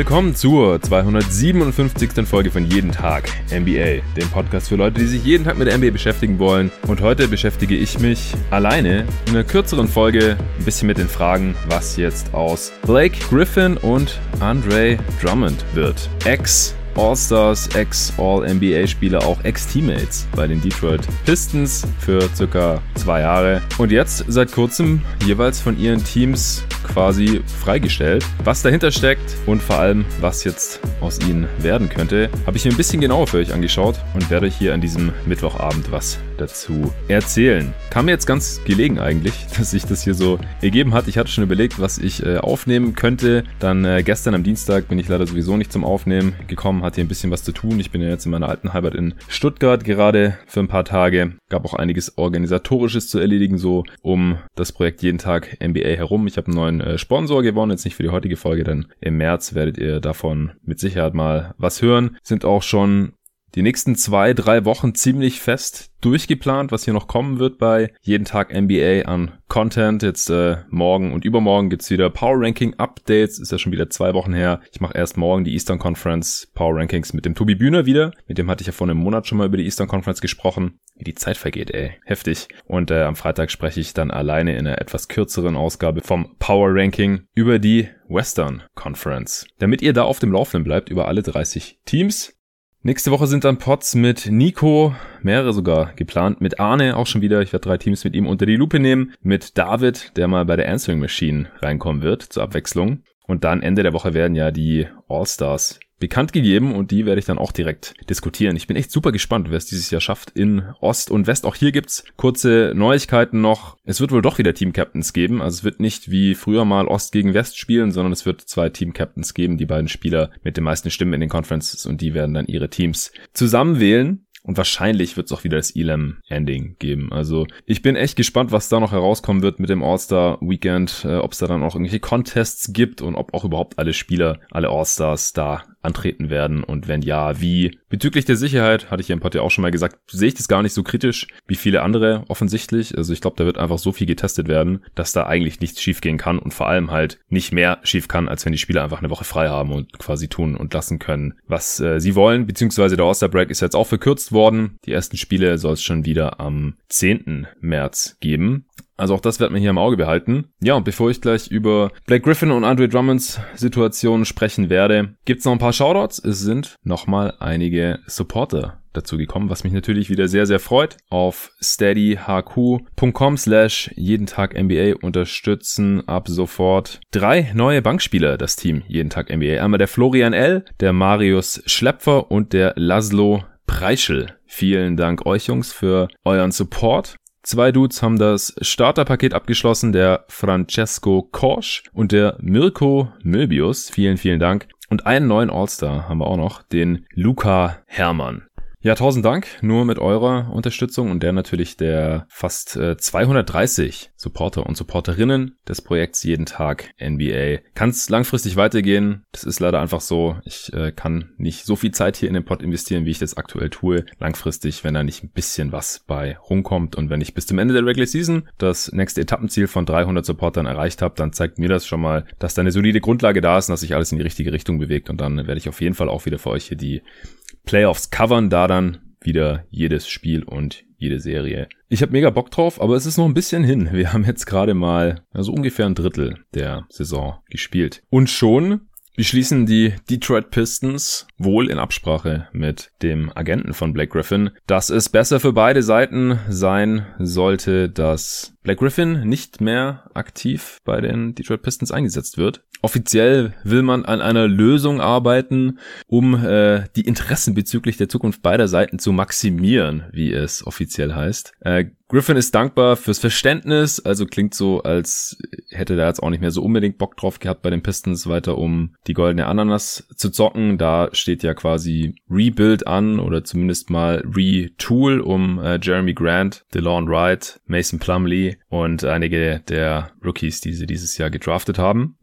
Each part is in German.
Willkommen zur 257. Folge von Jeden Tag NBA, dem Podcast für Leute, die sich jeden Tag mit der NBA beschäftigen wollen. Und heute beschäftige ich mich alleine in einer kürzeren Folge ein bisschen mit den Fragen, was jetzt aus Blake Griffin und Andre Drummond wird. Ex All-Stars, Ex-All-NBA-Spieler, auch Ex-Teammates bei den Detroit Pistons für circa zwei Jahre. Und jetzt seit kurzem jeweils von ihren Teams quasi freigestellt. Was dahinter steckt und vor allem, was jetzt aus ihnen werden könnte, habe ich mir ein bisschen genauer für euch angeschaut und werde euch hier an diesem Mittwochabend was dazu erzählen. Kam mir jetzt ganz gelegen eigentlich, dass sich das hier so ergeben hat. Ich hatte schon überlegt, was ich äh, aufnehmen könnte. Dann äh, gestern am Dienstag bin ich leider sowieso nicht zum Aufnehmen gekommen, hatte hier ein bisschen was zu tun. Ich bin ja jetzt in meiner alten Heimat in Stuttgart gerade für ein paar Tage. Gab auch einiges organisatorisches zu erledigen, so um das Projekt jeden Tag NBA herum. Ich habe einen neuen äh, Sponsor gewonnen, jetzt nicht für die heutige Folge, denn im März werdet ihr davon mit Sicherheit mal was hören. Sind auch schon die nächsten zwei, drei Wochen ziemlich fest durchgeplant, was hier noch kommen wird bei jeden Tag NBA an Content. Jetzt äh, morgen und übermorgen gibt's wieder Power Ranking Updates. Ist ja schon wieder zwei Wochen her. Ich mache erst morgen die Eastern Conference Power Rankings mit dem Tobi Bühner wieder. Mit dem hatte ich ja vor einem Monat schon mal über die Eastern Conference gesprochen. Wie die Zeit vergeht, ey. Heftig. Und äh, am Freitag spreche ich dann alleine in einer etwas kürzeren Ausgabe vom Power Ranking über die Western Conference. Damit ihr da auf dem Laufenden bleibt über alle 30 Teams, Nächste Woche sind dann Pots mit Nico, mehrere sogar geplant, mit Arne auch schon wieder. Ich werde drei Teams mit ihm unter die Lupe nehmen, mit David, der mal bei der Answering Machine reinkommen wird, zur Abwechslung. Und dann Ende der Woche werden ja die All-Stars bekannt gegeben und die werde ich dann auch direkt diskutieren. Ich bin echt super gespannt, wer es dieses Jahr schafft in Ost und West. Auch hier gibt's kurze Neuigkeiten noch. Es wird wohl doch wieder Team-Captains geben. Also es wird nicht wie früher mal Ost gegen West spielen, sondern es wird zwei Team-Captains geben, die beiden Spieler mit den meisten Stimmen in den Conferences und die werden dann ihre Teams zusammen wählen. Und wahrscheinlich wird es auch wieder das Elam-Ending geben. Also ich bin echt gespannt, was da noch herauskommen wird mit dem All-Star-Weekend, äh, ob es da dann auch irgendwelche Contests gibt und ob auch überhaupt alle Spieler, alle All-Stars da antreten werden und wenn ja, wie. Bezüglich der Sicherheit, hatte ich ja im Pod ja auch schon mal gesagt, sehe ich das gar nicht so kritisch wie viele andere offensichtlich. Also ich glaube, da wird einfach so viel getestet werden, dass da eigentlich nichts schiefgehen kann und vor allem halt nicht mehr schief kann, als wenn die Spieler einfach eine Woche frei haben und quasi tun und lassen können, was äh, sie wollen. Beziehungsweise der All-Star Break ist jetzt auch verkürzt worden. Die ersten Spiele soll es schon wieder am 10. März geben. Also auch das wird man hier im Auge behalten. Ja, und bevor ich gleich über Blake Griffin und Andre Drummonds Situation sprechen werde, gibt's noch ein paar Shoutouts. Es sind nochmal einige Supporter dazu gekommen, was mich natürlich wieder sehr, sehr freut. Auf steadyhq.com slash jeden Tag NBA unterstützen ab sofort drei neue Bankspieler das Team jeden Tag NBA. Einmal der Florian L., der Marius Schlepfer und der Laszlo Preischel. Vielen Dank euch Jungs für euren Support. Zwei Dudes haben das Starterpaket abgeschlossen, der Francesco Korsch und der Mirko Möbius. Vielen, vielen Dank. Und einen neuen All-Star haben wir auch noch, den Luca Hermann. Ja, tausend Dank nur mit eurer Unterstützung und der natürlich der fast äh, 230 Supporter und Supporterinnen des Projekts jeden Tag NBA. Kann es langfristig weitergehen? Das ist leider einfach so. Ich äh, kann nicht so viel Zeit hier in den Pod investieren, wie ich das aktuell tue. Langfristig, wenn da nicht ein bisschen was bei rumkommt und wenn ich bis zum Ende der Regular Season das nächste Etappenziel von 300 Supportern erreicht habe, dann zeigt mir das schon mal, dass da eine solide Grundlage da ist und dass sich alles in die richtige Richtung bewegt und dann werde ich auf jeden Fall auch wieder für euch hier die Playoffs covern, da dann wieder jedes Spiel und jede Serie. Ich habe mega Bock drauf, aber es ist noch ein bisschen hin. Wir haben jetzt gerade mal also ungefähr ein Drittel der Saison gespielt. Und schon beschließen die Detroit Pistons wohl in Absprache mit dem Agenten von Blake Griffin, dass es besser für beide Seiten sein sollte, dass Blake Griffin nicht mehr aktiv bei den Detroit Pistons eingesetzt wird. Offiziell will man an einer Lösung arbeiten, um äh, die Interessen bezüglich der Zukunft beider Seiten zu maximieren, wie es offiziell heißt. Äh, Griffin ist dankbar fürs Verständnis, also klingt so, als hätte er jetzt auch nicht mehr so unbedingt Bock drauf gehabt, bei den Pistons weiter um die goldene Ananas zu zocken. Da steht ja quasi Rebuild an oder zumindest mal Retool um äh, Jeremy Grant, DeLon Wright, Mason Plumley und einige der Rookies, die sie dieses Jahr gedraftet haben.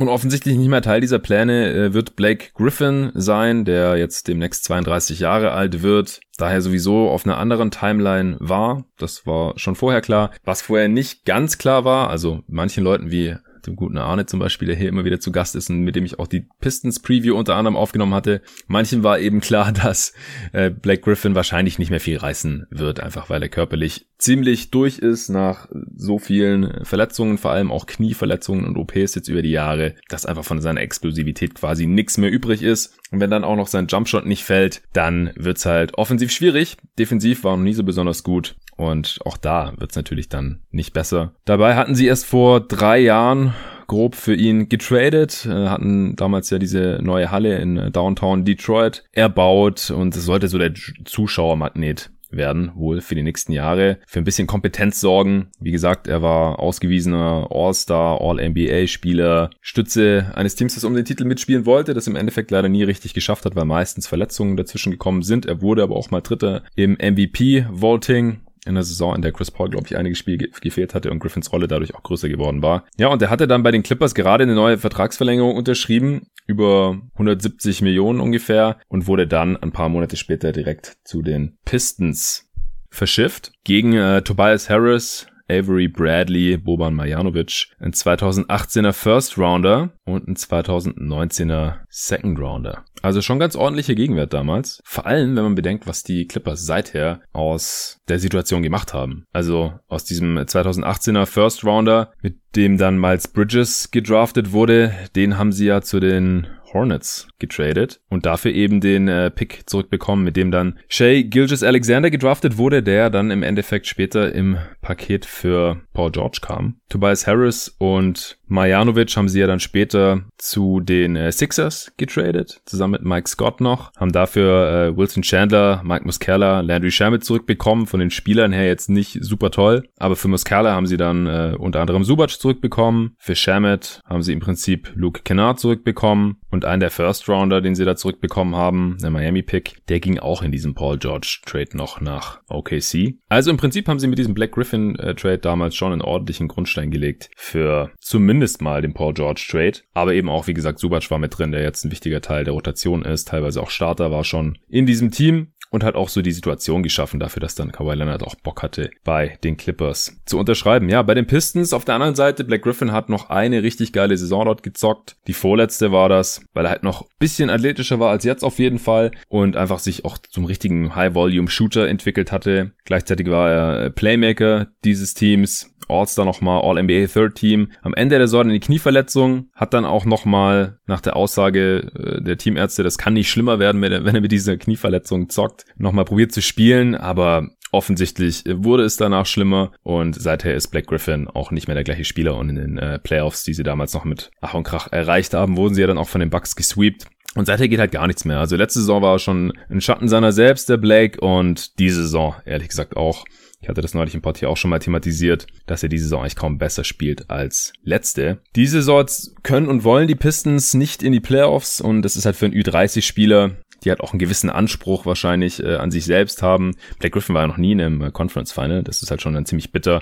Und offensichtlich nicht mehr Teil dieser Pläne äh, wird Blake Griffin sein, der jetzt demnächst 32 Jahre alt wird, daher sowieso auf einer anderen Timeline war. Das war schon vorher klar. Was vorher nicht ganz klar war, also manchen Leuten wie dem guten Arne zum Beispiel, der hier immer wieder zu Gast ist und mit dem ich auch die Pistons Preview unter anderem aufgenommen hatte. Manchen war eben klar, dass äh, Blake Griffin wahrscheinlich nicht mehr viel reißen wird, einfach weil er körperlich ziemlich durch ist nach so vielen Verletzungen, vor allem auch Knieverletzungen und OPs jetzt über die Jahre, dass einfach von seiner Explosivität quasi nichts mehr übrig ist. Und wenn dann auch noch sein Jumpshot nicht fällt, dann wird's halt offensiv schwierig. Defensiv war noch nie so besonders gut. Und auch da wird's natürlich dann nicht besser. Dabei hatten sie erst vor drei Jahren grob für ihn getradet, äh, hatten damals ja diese neue Halle in äh, Downtown Detroit erbaut und es sollte so der Zuschauermagnet werden, wohl für die nächsten Jahre, für ein bisschen Kompetenz sorgen. Wie gesagt, er war ausgewiesener All-Star, All-NBA-Spieler, Stütze eines Teams, das um den Titel mitspielen wollte, das im Endeffekt leider nie richtig geschafft hat, weil meistens Verletzungen dazwischen gekommen sind. Er wurde aber auch mal Dritter im MVP-Voting in der Saison, in der Chris Paul, glaube ich, einige Spiele gefehlt hatte und Griffins Rolle dadurch auch größer geworden war. Ja, und er hatte dann bei den Clippers gerade eine neue Vertragsverlängerung unterschrieben, über 170 Millionen ungefähr, und wurde dann ein paar Monate später direkt zu den Pistons verschifft. Gegen äh, Tobias Harris, Avery Bradley, Boban Marjanovic, ein 2018er First Rounder und ein 2019er Second Rounder. Also schon ganz ordentlicher Gegenwert damals. Vor allem, wenn man bedenkt, was die Clippers seither aus der Situation gemacht haben. Also aus diesem 2018er First Rounder, mit dem dann Miles Bridges gedraftet wurde, den haben sie ja zu den Hornets getradet und dafür eben den äh, Pick zurückbekommen, mit dem dann Shay Gilgis Alexander gedraftet wurde, der dann im Endeffekt später im Paket für Paul George kam. Tobias Harris und Marjanovic haben sie ja dann später zu den äh, Sixers getradet, zusammen mit Mike Scott noch, haben dafür äh, Wilson Chandler, Mike Muscala, Landry Shamet zurückbekommen, von den Spielern her jetzt nicht super toll, aber für Muscala haben sie dann äh, unter anderem Subac zurückbekommen, für Shamet haben sie im Prinzip Luke Kennard zurückbekommen und einen der First Rounder, den sie da zurückbekommen haben, der Miami Pick, der ging auch in diesem Paul George Trade noch nach OKC. Also im Prinzip haben sie mit diesem Black Griffin äh, Trade damals schon einen ordentlichen Grundstein gelegt für zumindest mal den Paul George Trade, aber eben auch wie gesagt Subac war mit drin, der jetzt ein wichtiger Teil der Rotation ist, teilweise auch Starter war schon. In diesem Team und hat auch so die Situation geschaffen dafür, dass dann Kawhi Leonard auch Bock hatte, bei den Clippers zu unterschreiben. Ja, bei den Pistons auf der anderen Seite, Black Griffin hat noch eine richtig geile Saison dort gezockt. Die vorletzte war das, weil er halt noch bisschen athletischer war als jetzt auf jeden Fall und einfach sich auch zum richtigen High-Volume-Shooter entwickelt hatte. Gleichzeitig war er Playmaker dieses Teams, All-Star nochmal, All-NBA Third Team. Am Ende der Saison eine Knieverletzung, hat dann auch nochmal nach der Aussage äh, der Teamärzte, das kann nicht schlimmer werden, wenn er mit dieser Knieverletzung zockt, nochmal probiert zu spielen, aber Offensichtlich wurde es danach schlimmer und seither ist Black Griffin auch nicht mehr der gleiche Spieler und in den äh, Playoffs, die sie damals noch mit Ach und Krach erreicht haben, wurden sie ja dann auch von den Bucks gesweept. Und seither geht halt gar nichts mehr. Also letzte Saison war er schon ein Schatten seiner selbst, der Blake, und diese Saison, ehrlich gesagt, auch. Ich hatte das neulich im Pod hier auch schon mal thematisiert, dass er diese Saison eigentlich kaum besser spielt als letzte. Diese Saison können und wollen die Pistons nicht in die Playoffs und das ist halt für einen Ü30-Spieler die halt auch einen gewissen Anspruch wahrscheinlich äh, an sich selbst haben. Blake Griffin war ja noch nie in einem Conference Final, das ist halt schon dann ziemlich bitter.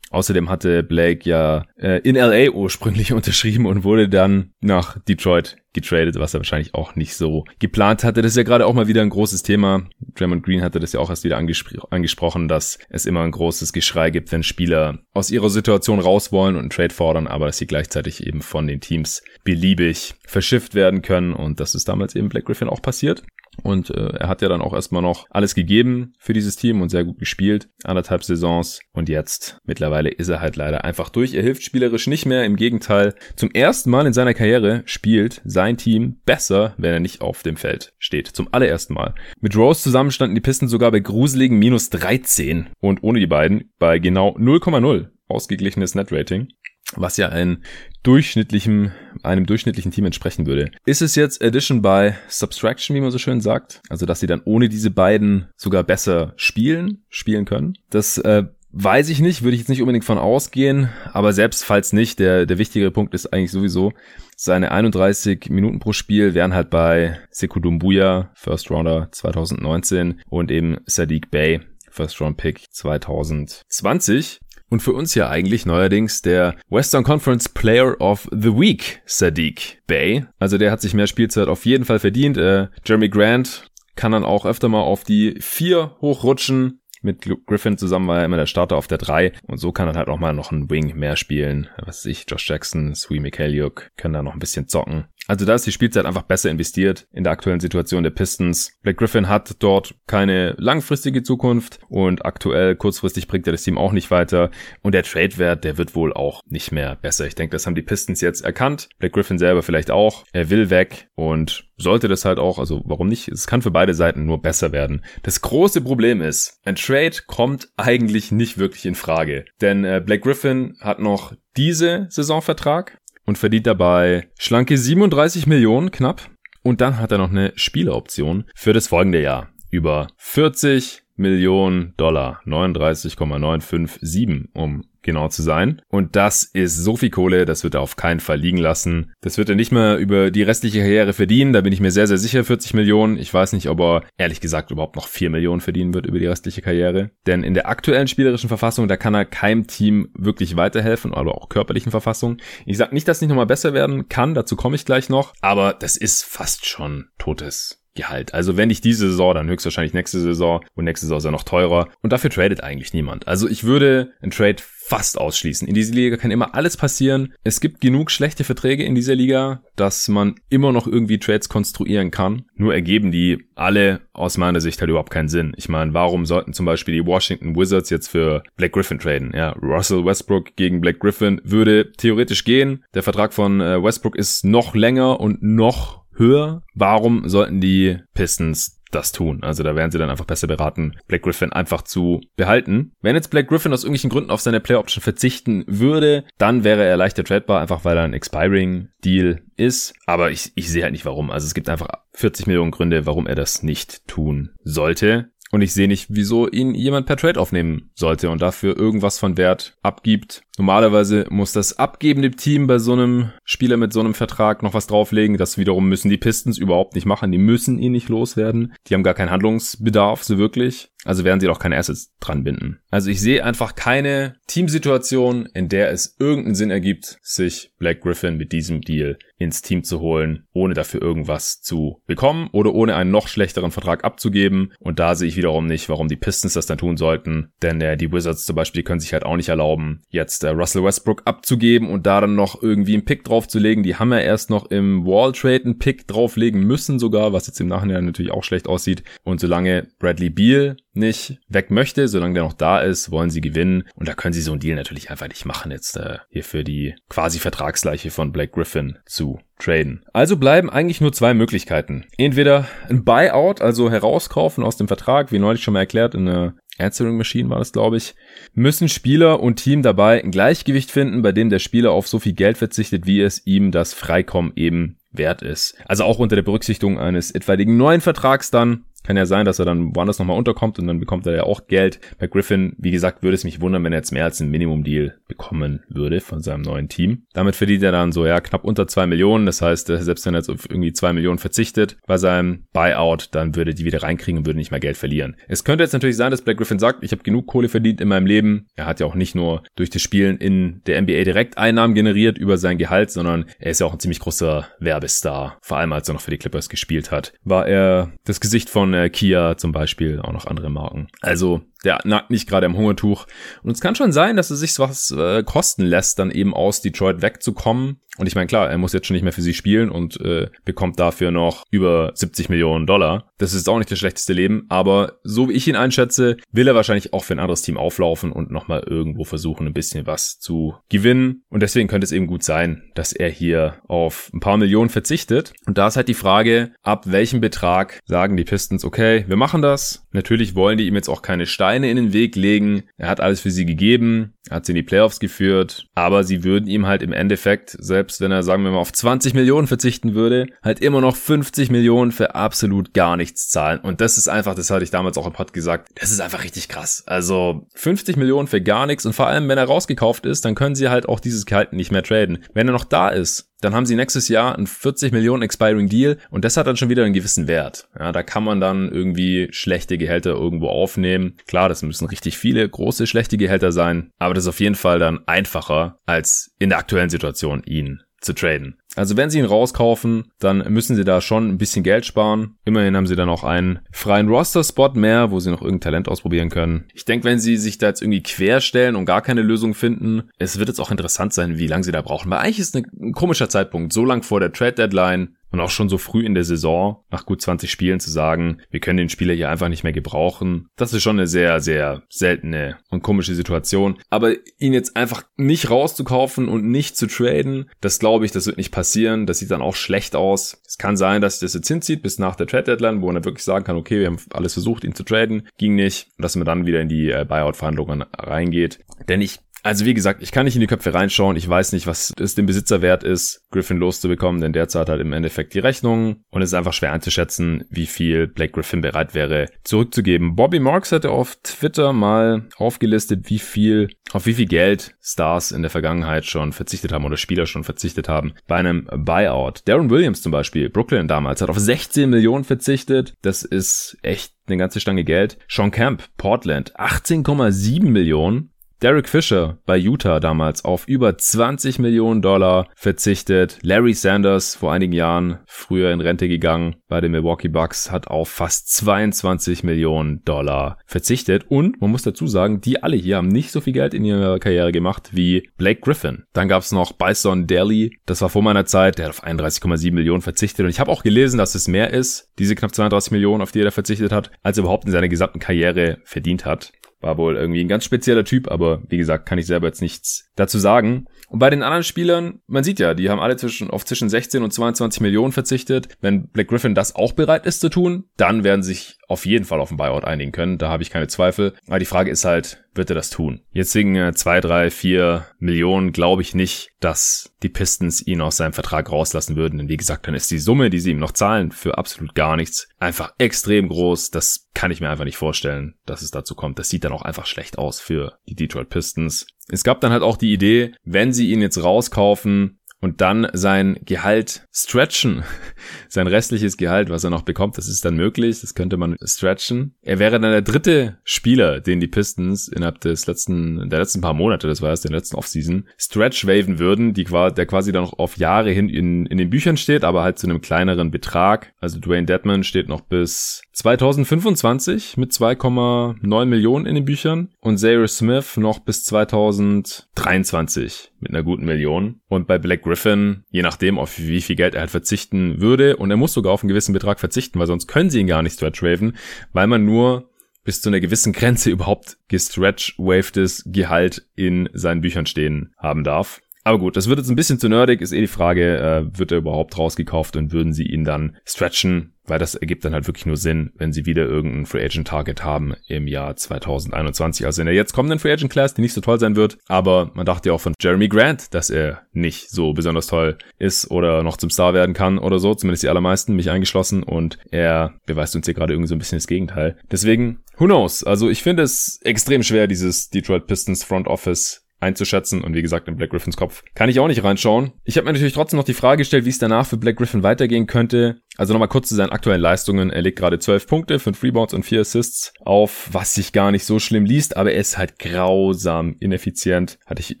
Außerdem hatte Blake ja äh, in LA ursprünglich unterschrieben und wurde dann nach Detroit getradet, was er wahrscheinlich auch nicht so geplant hatte. Das ist ja gerade auch mal wieder ein großes Thema. Draymond Green hatte das ja auch erst wieder angespr angesprochen, dass es immer ein großes Geschrei gibt, wenn Spieler aus ihrer Situation raus wollen und einen Trade fordern, aber dass sie gleichzeitig eben von den Teams beliebig verschifft werden können und das ist damals eben Black Griffin auch passiert. Und äh, er hat ja dann auch erstmal noch alles gegeben für dieses Team und sehr gut gespielt. Anderthalb Saisons. Und jetzt, mittlerweile ist er halt leider einfach durch. Er hilft spielerisch nicht mehr. Im Gegenteil, zum ersten Mal in seiner Karriere spielt sein Team besser, wenn er nicht auf dem Feld steht. Zum allerersten Mal. Mit Rose zusammen standen die Pisten sogar bei gruseligen minus 13. Und ohne die beiden bei genau 0,0 ausgeglichenes Net-Rating was ja ein durchschnittlichem, einem durchschnittlichen Team entsprechen würde. Ist es jetzt Addition by Subtraction, wie man so schön sagt? Also, dass sie dann ohne diese beiden sogar besser spielen, spielen können? Das äh, weiß ich nicht, würde ich jetzt nicht unbedingt von ausgehen, aber selbst falls nicht, der, der wichtigere Punkt ist eigentlich sowieso, seine 31 Minuten pro Spiel wären halt bei Sekou Doumbouya, First Rounder 2019 und eben Sadiq Bey, First Round Pick 2020 und für uns ja eigentlich neuerdings der Western Conference Player of the Week, Sadiq Bay. Also der hat sich mehr Spielzeit auf jeden Fall verdient. Äh, Jeremy Grant kann dann auch öfter mal auf die vier hochrutschen. Mit Griffin zusammen war er immer der Starter auf der 3 und so kann er halt auch mal noch einen Wing mehr spielen. Was weiß ich, Josh Jackson, Sui Mikhailiuk können da noch ein bisschen zocken. Also da ist die Spielzeit einfach besser investiert in der aktuellen Situation der Pistons. Black Griffin hat dort keine langfristige Zukunft und aktuell kurzfristig bringt er das Team auch nicht weiter. Und der Trade-Wert, der wird wohl auch nicht mehr besser. Ich denke, das haben die Pistons jetzt erkannt. Black Griffin selber vielleicht auch. Er will weg und sollte das halt auch, also warum nicht? Es kann für beide Seiten nur besser werden. Das große Problem ist, ein Trade kommt eigentlich nicht wirklich in Frage. Denn äh, Black Griffin hat noch diese Saisonvertrag und verdient dabei schlanke 37 Millionen knapp. Und dann hat er noch eine Spieleroption für das folgende Jahr über 40 Millionen Dollar, 39,957, um genau zu sein. Und das ist so viel Kohle, das wird er auf keinen Fall liegen lassen. Das wird er nicht mehr über die restliche Karriere verdienen, da bin ich mir sehr, sehr sicher, 40 Millionen. Ich weiß nicht, ob er ehrlich gesagt überhaupt noch 4 Millionen verdienen wird über die restliche Karriere. Denn in der aktuellen spielerischen Verfassung, da kann er keinem Team wirklich weiterhelfen, aber auch körperlichen Verfassung. Ich sag nicht, dass nicht nochmal besser werden kann, dazu komme ich gleich noch, aber das ist fast schon totes Gehalt. Also wenn nicht diese Saison, dann höchstwahrscheinlich nächste Saison und nächste Saison ist ja noch teurer und dafür tradet eigentlich niemand. Also ich würde einen Trade fast ausschließen. In dieser Liga kann immer alles passieren. Es gibt genug schlechte Verträge in dieser Liga, dass man immer noch irgendwie Trades konstruieren kann. Nur ergeben die alle aus meiner Sicht halt überhaupt keinen Sinn. Ich meine, warum sollten zum Beispiel die Washington Wizards jetzt für Black Griffin traden? Ja, Russell Westbrook gegen Black Griffin würde theoretisch gehen. Der Vertrag von äh, Westbrook ist noch länger und noch höher. Warum sollten die Pistons das tun. Also da wären sie dann einfach besser beraten, Black Griffin einfach zu behalten. Wenn jetzt Black Griffin aus irgendwelchen Gründen auf seine Play Option verzichten würde, dann wäre er leichter tradebar, einfach weil er ein Expiring Deal ist. Aber ich, ich sehe halt nicht warum. Also es gibt einfach 40 Millionen Gründe, warum er das nicht tun sollte. Und ich sehe nicht, wieso ihn jemand per Trade aufnehmen sollte und dafür irgendwas von Wert abgibt. Normalerweise muss das abgebende Team bei so einem Spieler mit so einem Vertrag noch was drauflegen. Das wiederum müssen die Pistons überhaupt nicht machen. Die müssen ihn nicht loswerden. Die haben gar keinen Handlungsbedarf, so wirklich. Also werden sie doch keine Assets dran binden. Also ich sehe einfach keine Teamsituation, in der es irgendeinen Sinn ergibt, sich Black Griffin mit diesem Deal ins Team zu holen, ohne dafür irgendwas zu bekommen oder ohne einen noch schlechteren Vertrag abzugeben. Und da sehe ich wiederum nicht, warum die Pistons das dann tun sollten. Denn äh, die Wizards zum Beispiel können sich halt auch nicht erlauben, jetzt äh, Russell Westbrook abzugeben und da dann noch irgendwie einen Pick draufzulegen. Die haben ja erst noch im Wall Trade einen Pick drauflegen müssen sogar, was jetzt im Nachhinein natürlich auch schlecht aussieht. Und solange Bradley Beal nicht weg möchte, solange der noch da ist, wollen sie gewinnen. Und da können sie so einen Deal natürlich einfach nicht machen, jetzt äh, hier für die quasi Vertragsleiche von Black Griffin zu traden. Also bleiben eigentlich nur zwei Möglichkeiten. Entweder ein Buyout, also herauskaufen aus dem Vertrag, wie neulich schon mal erklärt, in einer Answering Machine war das, glaube ich, müssen Spieler und Team dabei ein Gleichgewicht finden, bei dem der Spieler auf so viel Geld verzichtet, wie es ihm das Freikommen eben wert ist. Also auch unter der Berücksichtigung eines etwaigen neuen Vertrags dann. Kann ja sein, dass er dann woanders nochmal unterkommt und dann bekommt er ja auch Geld. Bei Griffin, wie gesagt, würde es mich wundern, wenn er jetzt mehr als ein Minimum-Deal bekommen würde von seinem neuen Team. Damit verdient er dann so, ja, knapp unter zwei Millionen. Das heißt, äh, selbst wenn er jetzt auf irgendwie zwei Millionen verzichtet bei seinem Buyout, dann würde die wieder reinkriegen und würde nicht mehr Geld verlieren. Es könnte jetzt natürlich sein, dass Black Griffin sagt, ich habe genug Kohle verdient in meinem Leben. Er hat ja auch nicht nur durch das Spielen in der NBA direkt Einnahmen generiert über sein Gehalt, sondern er ist ja auch ein ziemlich großer Werbestar. Vor allem als er noch für die Clippers gespielt hat, war er das Gesicht von von äh, Kia zum Beispiel, auch noch andere Marken. Also der nagt nicht gerade am Hungertuch. Und es kann schon sein, dass es sich was äh, kosten lässt, dann eben aus Detroit wegzukommen. Und ich meine, klar, er muss jetzt schon nicht mehr für sie spielen und äh, bekommt dafür noch über 70 Millionen Dollar. Das ist auch nicht das schlechteste Leben, aber so wie ich ihn einschätze, will er wahrscheinlich auch für ein anderes Team auflaufen und nochmal irgendwo versuchen, ein bisschen was zu gewinnen. Und deswegen könnte es eben gut sein, dass er hier auf ein paar Millionen verzichtet. Und da ist halt die Frage, ab welchem Betrag sagen die Pistons, okay, wir machen das. Natürlich wollen die ihm jetzt auch keine Steine Steine in den Weg legen. Er hat alles für sie gegeben, hat sie in die Playoffs geführt, aber sie würden ihm halt im Endeffekt, selbst wenn er, sagen wir mal, auf 20 Millionen verzichten würde, halt immer noch 50 Millionen für absolut gar nichts zahlen. Und das ist einfach, das hatte ich damals auch im Pod gesagt, das ist einfach richtig krass. Also 50 Millionen für gar nichts und vor allem, wenn er rausgekauft ist, dann können sie halt auch dieses Gehalt nicht mehr traden. Wenn er noch da ist, dann haben sie nächstes Jahr einen 40 Millionen Expiring Deal und das hat dann schon wieder einen gewissen Wert. Ja, da kann man dann irgendwie schlechte Gehälter irgendwo aufnehmen. Klar, das müssen richtig viele große schlechte Gehälter sein, aber das ist auf jeden Fall dann einfacher, als in der aktuellen Situation ihn zu traden. Also wenn sie ihn rauskaufen, dann müssen sie da schon ein bisschen Geld sparen. Immerhin haben sie dann auch einen freien Roster-Spot mehr, wo sie noch irgendein Talent ausprobieren können. Ich denke, wenn sie sich da jetzt irgendwie querstellen und gar keine Lösung finden, es wird jetzt auch interessant sein, wie lange sie da brauchen. Weil eigentlich ist ein komischer Zeitpunkt, so lang vor der Trade-Deadline und auch schon so früh in der Saison, nach gut 20 Spielen zu sagen, wir können den Spieler hier einfach nicht mehr gebrauchen. Das ist schon eine sehr, sehr seltene und komische Situation. Aber ihn jetzt einfach nicht rauszukaufen und nicht zu traden, das glaube ich, das wird nicht passieren. Das sieht dann auch schlecht aus. Es kann sein, dass sich das jetzt hinzieht bis nach der Trade Deadline, wo man dann wirklich sagen kann, okay, wir haben alles versucht, ihn zu traden, ging nicht, und dass man dann wieder in die äh, Buyout-Verhandlungen reingeht. Denn ich also wie gesagt, ich kann nicht in die Köpfe reinschauen. Ich weiß nicht, was es dem Besitzer wert ist, Griffin loszubekommen, denn der zahlt halt im Endeffekt die Rechnung und es ist einfach schwer einzuschätzen, wie viel Blake Griffin bereit wäre zurückzugeben. Bobby Marks hatte auf Twitter mal aufgelistet, wie viel, auf wie viel Geld Stars in der Vergangenheit schon verzichtet haben oder Spieler schon verzichtet haben bei einem Buyout. Darren Williams zum Beispiel, Brooklyn damals, hat auf 16 Millionen verzichtet. Das ist echt eine ganze Stange Geld. Sean Camp, Portland, 18,7 Millionen. Derek Fisher bei Utah damals auf über 20 Millionen Dollar verzichtet. Larry Sanders vor einigen Jahren früher in Rente gegangen bei den Milwaukee Bucks hat auf fast 22 Millionen Dollar verzichtet. Und man muss dazu sagen, die alle hier haben nicht so viel Geld in ihrer Karriere gemacht wie Blake Griffin. Dann gab es noch Bison Daly, das war vor meiner Zeit, der hat auf 31,7 Millionen verzichtet. Und ich habe auch gelesen, dass es mehr ist, diese knapp 32 Millionen, auf die er verzichtet hat, als er überhaupt in seiner gesamten Karriere verdient hat. War wohl irgendwie ein ganz spezieller Typ, aber wie gesagt, kann ich selber jetzt nichts dazu sagen. Und bei den anderen Spielern, man sieht ja, die haben alle zwischen, auf zwischen 16 und 22 Millionen verzichtet. Wenn Black Griffin das auch bereit ist zu tun, dann werden sich auf jeden Fall auf den Buyout einigen können. Da habe ich keine Zweifel. Aber die Frage ist halt, wird er das tun? Jetzt wegen äh, zwei, drei, vier Millionen glaube ich nicht, dass die Pistons ihn aus seinem Vertrag rauslassen würden. Denn wie gesagt, dann ist die Summe, die sie ihm noch zahlen, für absolut gar nichts, einfach extrem groß. Das kann ich mir einfach nicht vorstellen, dass es dazu kommt. Das sieht dann auch einfach schlecht aus für die Detroit Pistons. Es gab dann halt auch die Idee, wenn sie ihn jetzt rauskaufen, und dann sein Gehalt stretchen, sein restliches Gehalt, was er noch bekommt, das ist dann möglich, das könnte man stretchen. Er wäre dann der dritte Spieler, den die Pistons innerhalb des letzten, der letzten paar Monate, das war erst der letzten Offseason, stretch waven würden, die, der quasi dann noch auf Jahre hin in, in den Büchern steht, aber halt zu einem kleineren Betrag. Also Dwayne Dedman steht noch bis 2025 mit 2,9 Millionen in den Büchern und Zaire Smith noch bis 2023 mit einer guten Million. Und bei Black Griffin, je nachdem, auf wie viel Geld er halt verzichten würde, und er muss sogar auf einen gewissen Betrag verzichten, weil sonst können sie ihn gar nicht stretch-waven, weil man nur bis zu einer gewissen Grenze überhaupt gestretch-wavedes Gehalt in seinen Büchern stehen haben darf. Aber gut, das wird jetzt ein bisschen zu nerdig, ist eh die Frage, äh, wird er überhaupt rausgekauft und würden sie ihn dann stretchen? weil das ergibt dann halt wirklich nur Sinn, wenn sie wieder irgendein Free Agent Target haben im Jahr 2021, also in der jetzt kommenden Free Agent Class, die nicht so toll sein wird. Aber man dachte ja auch von Jeremy Grant, dass er nicht so besonders toll ist oder noch zum Star werden kann oder so, zumindest die allermeisten, mich eingeschlossen und er beweist uns hier gerade irgendwie so ein bisschen das Gegenteil. Deswegen, who knows? Also ich finde es extrem schwer, dieses Detroit Pistons Front Office einzuschätzen. Und wie gesagt, in Black Griffins Kopf kann ich auch nicht reinschauen. Ich habe mir natürlich trotzdem noch die Frage gestellt, wie es danach für Black Griffin weitergehen könnte. Also nochmal kurz zu seinen aktuellen Leistungen. Er legt gerade 12 Punkte, 5 Rebounds und 4 Assists auf, was sich gar nicht so schlimm liest, aber er ist halt grausam ineffizient. Hatte ich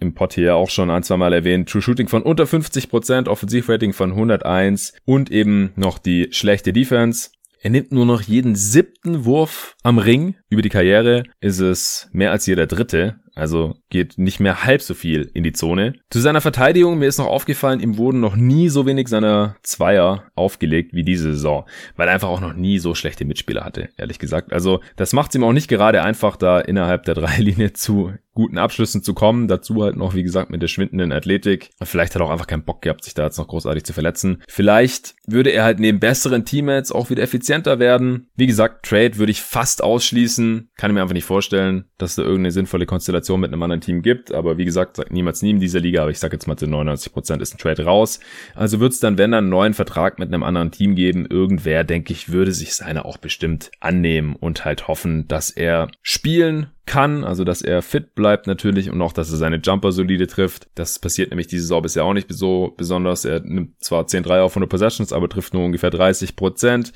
im Pod hier auch schon ein, zwei Mal erwähnt. True Shooting von unter 50%, Offensivrating von 101 und eben noch die schlechte Defense. Er nimmt nur noch jeden siebten Wurf am Ring. Über die Karriere ist es mehr als jeder dritte. Also geht nicht mehr halb so viel in die Zone. Zu seiner Verteidigung, mir ist noch aufgefallen, ihm wurden noch nie so wenig seiner Zweier aufgelegt wie diese Saison, weil er einfach auch noch nie so schlechte Mitspieler hatte, ehrlich gesagt. Also das macht es ihm auch nicht gerade einfach, da innerhalb der Dreilinie zu guten Abschlüssen zu kommen. Dazu halt noch, wie gesagt, mit der schwindenden Athletik. Vielleicht hat er auch einfach keinen Bock gehabt, sich da jetzt noch großartig zu verletzen. Vielleicht würde er halt neben besseren Teammates auch wieder effizienter werden. Wie gesagt, Trade würde ich fast ausschließen. Kann ich mir einfach nicht vorstellen, dass da irgendeine sinnvolle Konstellation mit einem anderen Team gibt. Aber wie gesagt, sagt niemals nie in dieser Liga. Aber ich sag jetzt mal zu 99% ist ein Trade raus. Also wird es dann, wenn dann einen neuen Vertrag mit einem anderen Team geben, irgendwer, denke ich, würde sich seine auch bestimmt annehmen und halt hoffen, dass er spielen kann, also dass er fit bleibt natürlich und auch, dass er seine Jumper solide trifft. Das passiert nämlich diese Saison bisher auch nicht so besonders. Er nimmt zwar 10 3 auf 100 Possessions, aber trifft nur ungefähr 30 Prozent.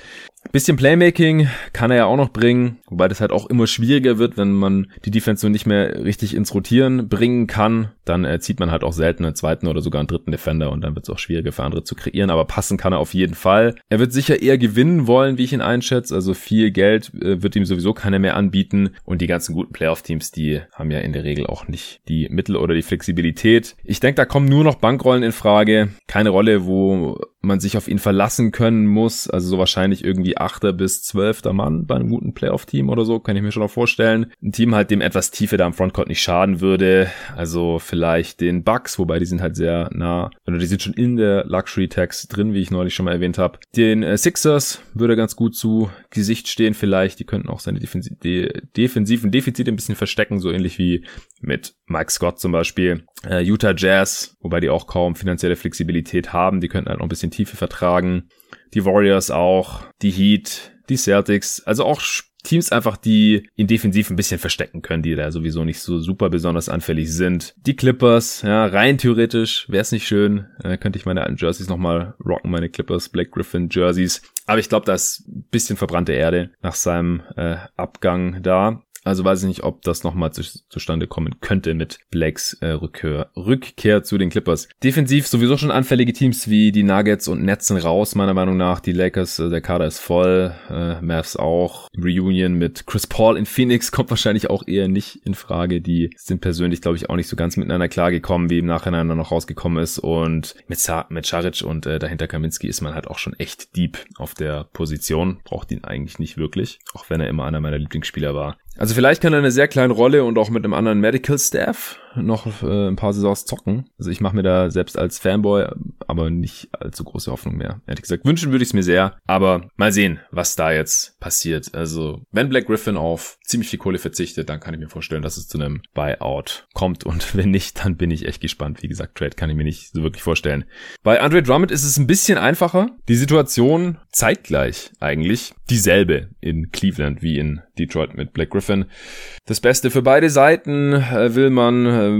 Bisschen Playmaking kann er ja auch noch bringen, wobei das halt auch immer schwieriger wird, wenn man die Defense so nicht mehr richtig ins Rotieren bringen kann. Dann äh, zieht man halt auch selten einen zweiten oder sogar einen dritten Defender und dann wird es auch schwieriger für andere zu kreieren, aber passen kann er auf jeden Fall. Er wird sicher eher gewinnen wollen, wie ich ihn einschätze, also viel Geld äh, wird ihm sowieso keiner mehr anbieten und die ganzen guten Playoff-Teams, die haben ja in der Regel auch nicht die Mittel oder die Flexibilität. Ich denke, da kommen nur noch Bankrollen in Frage. Keine Rolle, wo man sich auf ihn verlassen können muss. Also so wahrscheinlich irgendwie achter bis zwölfter Mann bei einem guten Playoff-Team oder so, kann ich mir schon noch vorstellen. Ein Team halt, dem etwas Tiefe da am Frontcourt nicht schaden würde. Also vielleicht den Bucks, wobei die sind halt sehr nah, oder die sind schon in der Luxury Tax drin, wie ich neulich schon mal erwähnt habe. Den äh, Sixers würde ganz gut zu Gesicht stehen vielleicht. Die könnten auch seine Defensi de defensiven Defizite ein bisschen verstecken, so ähnlich wie mit Mike Scott zum Beispiel. Äh, Utah Jazz, wobei die auch kaum finanzielle Flexibilität haben. Die könnten halt noch ein bisschen Tiefe vertragen. Die Warriors auch, die Heat, die Celtics, also auch Teams einfach, die ihn defensiv ein bisschen verstecken können, die da sowieso nicht so super besonders anfällig sind. Die Clippers, ja, rein theoretisch wäre es nicht schön, äh, könnte ich meine alten Jerseys nochmal rocken, meine Clippers Black Griffin Jerseys. Aber ich glaube, da ist ein bisschen verbrannte Erde nach seinem äh, Abgang da. Also weiß ich nicht, ob das nochmal zu, zustande kommen könnte mit Blakes äh, Rückkehr, Rückkehr zu den Clippers. Defensiv sowieso schon anfällige Teams wie die Nuggets und Nets sind raus, meiner Meinung nach. Die Lakers, äh, der Kader ist voll, äh, Mavs auch. Reunion mit Chris Paul in Phoenix kommt wahrscheinlich auch eher nicht in Frage. Die sind persönlich, glaube ich, auch nicht so ganz miteinander klargekommen, wie im Nachhinein dann noch rausgekommen ist. Und mit, Sa mit Charic und äh, dahinter Kaminski ist man halt auch schon echt deep auf der Position. Braucht ihn eigentlich nicht wirklich, auch wenn er immer einer meiner Lieblingsspieler war. Also vielleicht kann er eine sehr kleine Rolle und auch mit einem anderen Medical Staff noch äh, ein paar Saisons zocken. Also ich mache mir da selbst als Fanboy aber nicht allzu große Hoffnung mehr. Ehrlich gesagt, wünschen würde ich es mir sehr, aber mal sehen, was da jetzt passiert. Also wenn Black Griffin auf ziemlich viel Kohle verzichtet, dann kann ich mir vorstellen, dass es zu einem Buyout kommt und wenn nicht, dann bin ich echt gespannt. Wie gesagt, Trade kann ich mir nicht so wirklich vorstellen. Bei Andre Drummond ist es ein bisschen einfacher. Die Situation zeitgleich eigentlich dieselbe in Cleveland wie in Detroit mit Black Griffin. Das Beste für beide Seiten äh, will man, äh,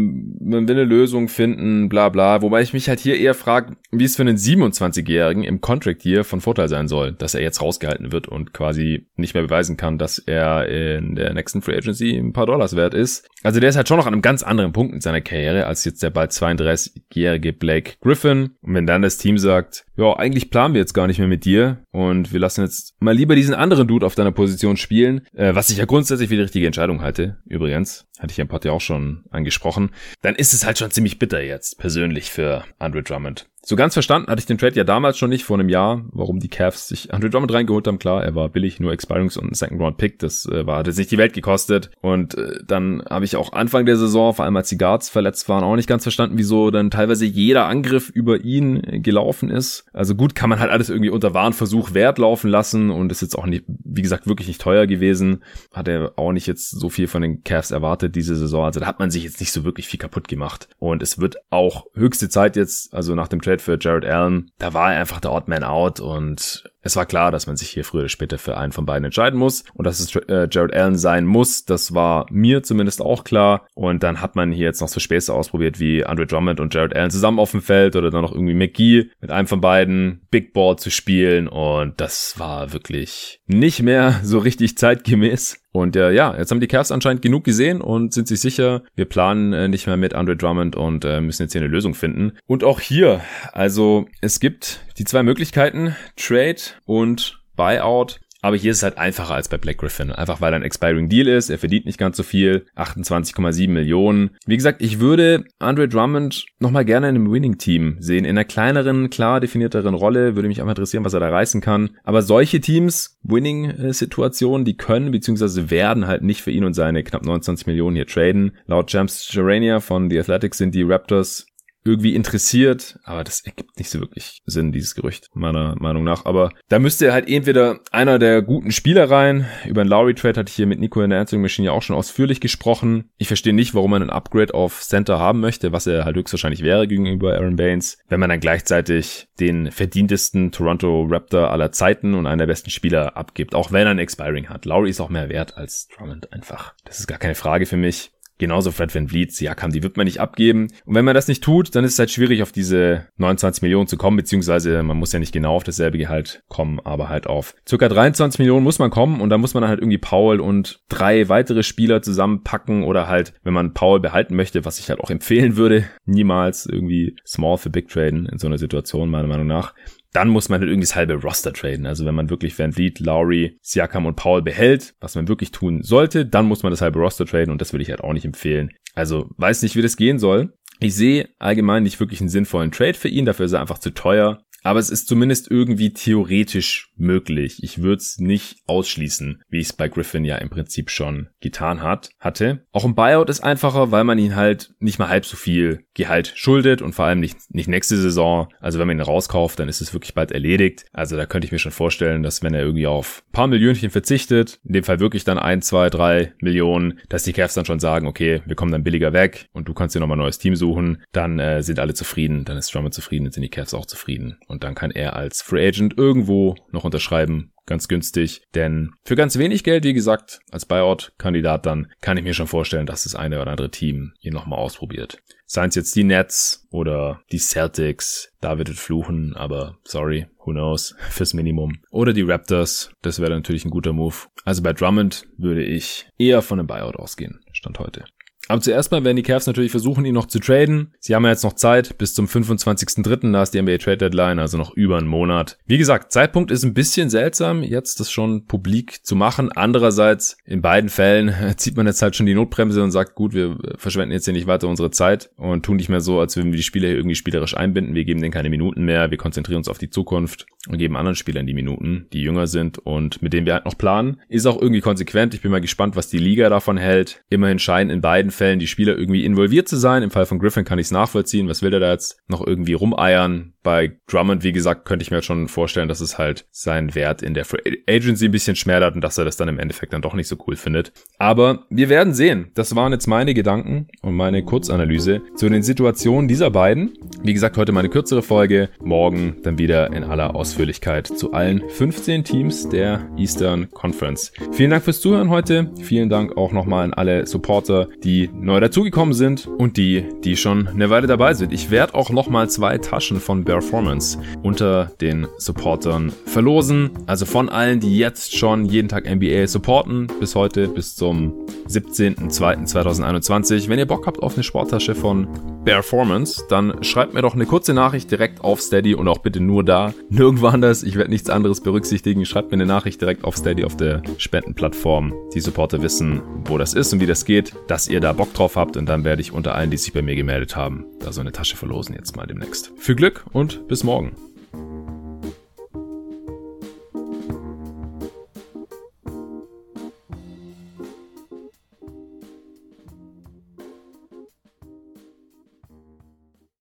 man will eine Lösung finden, bla bla. Wobei ich mich halt hier eher frage, wie es für einen 27-Jährigen im Contract hier von Vorteil sein soll, dass er jetzt rausgehalten wird und quasi nicht mehr beweisen kann, dass er in der nächsten Free Agency ein paar Dollars wert ist. Also der ist halt schon noch an einem ganz anderen Punkt in seiner Karriere als jetzt der bald 32-jährige Blake Griffin. Und wenn dann das Team sagt, ja, eigentlich planen wir jetzt gar nicht mehr mit dir und wir lassen jetzt mal lieber diesen anderen Dude auf deiner Position spielen, äh, was ich ja grundsätzlich für die richtige Entscheidung halte, übrigens, hatte ich im Pod ja auch schon angesprochen, dann ist es halt schon ziemlich bitter jetzt, persönlich für Andre Drummond. So ganz verstanden hatte ich den Trade ja damals schon nicht vor einem Jahr, warum die Cavs sich Andre Drummond reingeholt haben. Klar, er war billig, nur Expirings und ein Second Round Pick, das äh, war hat jetzt nicht die Welt gekostet. Und äh, dann habe ich auch Anfang der Saison, vor allem als die Guards verletzt waren, auch nicht ganz verstanden, wieso dann teilweise jeder Angriff über ihn gelaufen ist. Also gut, kann man halt alles irgendwie unter Warnversuch Wert laufen lassen und ist jetzt auch nicht, wie gesagt, wirklich nicht teuer gewesen. Hat er auch nicht jetzt so viel von den Cavs erwartet diese Saison. Also da hat man sich jetzt nicht so wirklich viel kaputt gemacht. Und es wird auch höchste Zeit jetzt, also nach dem Trade für Jared Allen, da war er einfach der Odd Man Out und es war klar, dass man sich hier früher oder später für einen von beiden entscheiden muss und dass es äh, Jared Allen sein muss. Das war mir zumindest auch klar. Und dann hat man hier jetzt noch so Späße ausprobiert wie Andre Drummond und Jared Allen zusammen auf dem Feld oder dann noch irgendwie McGee mit einem von beiden Big Board zu spielen und das war wirklich nicht mehr so richtig zeitgemäß. Und äh, ja, jetzt haben die Cavs anscheinend genug gesehen und sind sich sicher, wir planen äh, nicht mehr mit Andre Drummond und äh, müssen jetzt hier eine Lösung finden. Und auch hier, also es gibt die zwei Möglichkeiten, Trade und Buyout. Aber hier ist es halt einfacher als bei Black Griffin. Einfach weil er ein Expiring Deal ist. Er verdient nicht ganz so viel. 28,7 Millionen. Wie gesagt, ich würde Andre Drummond nochmal gerne in einem Winning-Team sehen. In einer kleineren, klar definierteren Rolle. Würde mich einfach interessieren, was er da reißen kann. Aber solche Teams, Winning-Situationen, die können bzw. werden halt nicht für ihn und seine knapp 29 Millionen hier traden. Laut James Gerania von The Athletics sind die Raptors irgendwie interessiert, aber das ergibt nicht so wirklich Sinn, dieses Gerücht, meiner Meinung nach. Aber da müsste halt entweder einer der guten Spieler rein. Über einen Lowry Trade hatte ich hier mit Nico in der Answering Machine ja auch schon ausführlich gesprochen. Ich verstehe nicht, warum man ein Upgrade auf Center haben möchte, was er halt höchstwahrscheinlich wäre gegenüber Aaron Baines, wenn man dann gleichzeitig den verdientesten Toronto Raptor aller Zeiten und einen der besten Spieler abgibt, auch wenn er ein Expiring hat. Lowry ist auch mehr wert als Drummond einfach. Das ist gar keine Frage für mich. Genauso Fred Van Vliet, Siakam, die wird man nicht abgeben. Und wenn man das nicht tut, dann ist es halt schwierig, auf diese 29 Millionen zu kommen, beziehungsweise man muss ja nicht genau auf dasselbe Gehalt kommen, aber halt auf circa 23 Millionen muss man kommen und da muss man halt irgendwie Paul und drei weitere Spieler zusammenpacken oder halt, wenn man Paul behalten möchte, was ich halt auch empfehlen würde, niemals irgendwie small für big traden in so einer Situation, meiner Meinung nach dann muss man halt irgendwie das halbe Roster traden. Also wenn man wirklich Van Vliet, Lowry, Siakam und Paul behält, was man wirklich tun sollte, dann muss man das halbe Roster traden und das würde ich halt auch nicht empfehlen. Also weiß nicht, wie das gehen soll. Ich sehe allgemein nicht wirklich einen sinnvollen Trade für ihn, dafür ist er einfach zu teuer. Aber es ist zumindest irgendwie theoretisch möglich. Ich würde es nicht ausschließen, wie ich es bei Griffin ja im Prinzip schon getan hat, hatte. Auch ein Buyout ist einfacher, weil man ihn halt nicht mal halb so viel Gehalt schuldet und vor allem nicht, nicht nächste Saison. Also wenn man ihn rauskauft, dann ist es wirklich bald erledigt. Also da könnte ich mir schon vorstellen, dass wenn er irgendwie auf paar Millionchen verzichtet, in dem Fall wirklich dann ein, zwei, drei Millionen, dass die Cavs dann schon sagen, okay, wir kommen dann billiger weg und du kannst dir nochmal ein neues Team suchen, dann äh, sind alle zufrieden, dann ist Drummond zufrieden, dann sind die Cavs auch zufrieden und dann kann er als Free Agent irgendwo noch unterschreiben. Ganz günstig, denn für ganz wenig Geld, wie gesagt, als Buyout-Kandidat dann kann ich mir schon vorstellen, dass das eine oder andere Team ihn nochmal ausprobiert. Seien es jetzt die Nets oder die Celtics, da wird es fluchen, aber sorry, who knows, fürs Minimum. Oder die Raptors, das wäre natürlich ein guter Move. Also bei Drummond würde ich eher von einem Buyout ausgehen, Stand heute. Aber zuerst mal werden die Cavs natürlich versuchen, ihn noch zu traden. Sie haben ja jetzt noch Zeit bis zum 25.03. Da ist die NBA Trade Deadline, also noch über einen Monat. Wie gesagt, Zeitpunkt ist ein bisschen seltsam, jetzt das schon publik zu machen. Andererseits, in beiden Fällen zieht man jetzt halt schon die Notbremse und sagt, gut, wir verschwenden jetzt hier nicht weiter unsere Zeit und tun nicht mehr so, als würden wir die Spieler hier irgendwie spielerisch einbinden. Wir geben denen keine Minuten mehr, wir konzentrieren uns auf die Zukunft und geben anderen Spielern die Minuten, die jünger sind und mit denen wir halt noch planen. Ist auch irgendwie konsequent. Ich bin mal gespannt, was die Liga davon hält. Immerhin scheinen in beiden Fällen die Spieler irgendwie involviert zu sein. Im Fall von Griffin kann ich es nachvollziehen. Was will der da jetzt noch irgendwie rumeiern? Bei Drummond, wie gesagt, könnte ich mir schon vorstellen, dass es halt seinen Wert in der Free Agency ein bisschen schmälert und dass er das dann im Endeffekt dann doch nicht so cool findet. Aber wir werden sehen. Das waren jetzt meine Gedanken und meine Kurzanalyse zu den Situationen dieser beiden. Wie gesagt, heute meine kürzere Folge. Morgen dann wieder in aller Ausführlichkeit zu allen 15 Teams der Eastern Conference. Vielen Dank fürs Zuhören heute. Vielen Dank auch nochmal an alle Supporter, neu dazugekommen sind und die, die schon eine Weile dabei sind. Ich werde auch nochmal zwei Taschen von Performance unter den Supportern verlosen. Also von allen, die jetzt schon jeden Tag NBA supporten, bis heute, bis zum 17.02.2021. Wenn ihr Bock habt auf eine Sporttasche von Performance, dann schreibt mir doch eine kurze Nachricht direkt auf Steady und auch bitte nur da, nirgendwo anders. Ich werde nichts anderes berücksichtigen. Schreibt mir eine Nachricht direkt auf Steady auf der Spendenplattform. Die Supporter wissen, wo das ist und wie das geht, dass ihr da Bock drauf habt und dann werde ich unter allen, die sich bei mir gemeldet haben, da so eine Tasche verlosen jetzt mal demnächst. Viel Glück und bis morgen.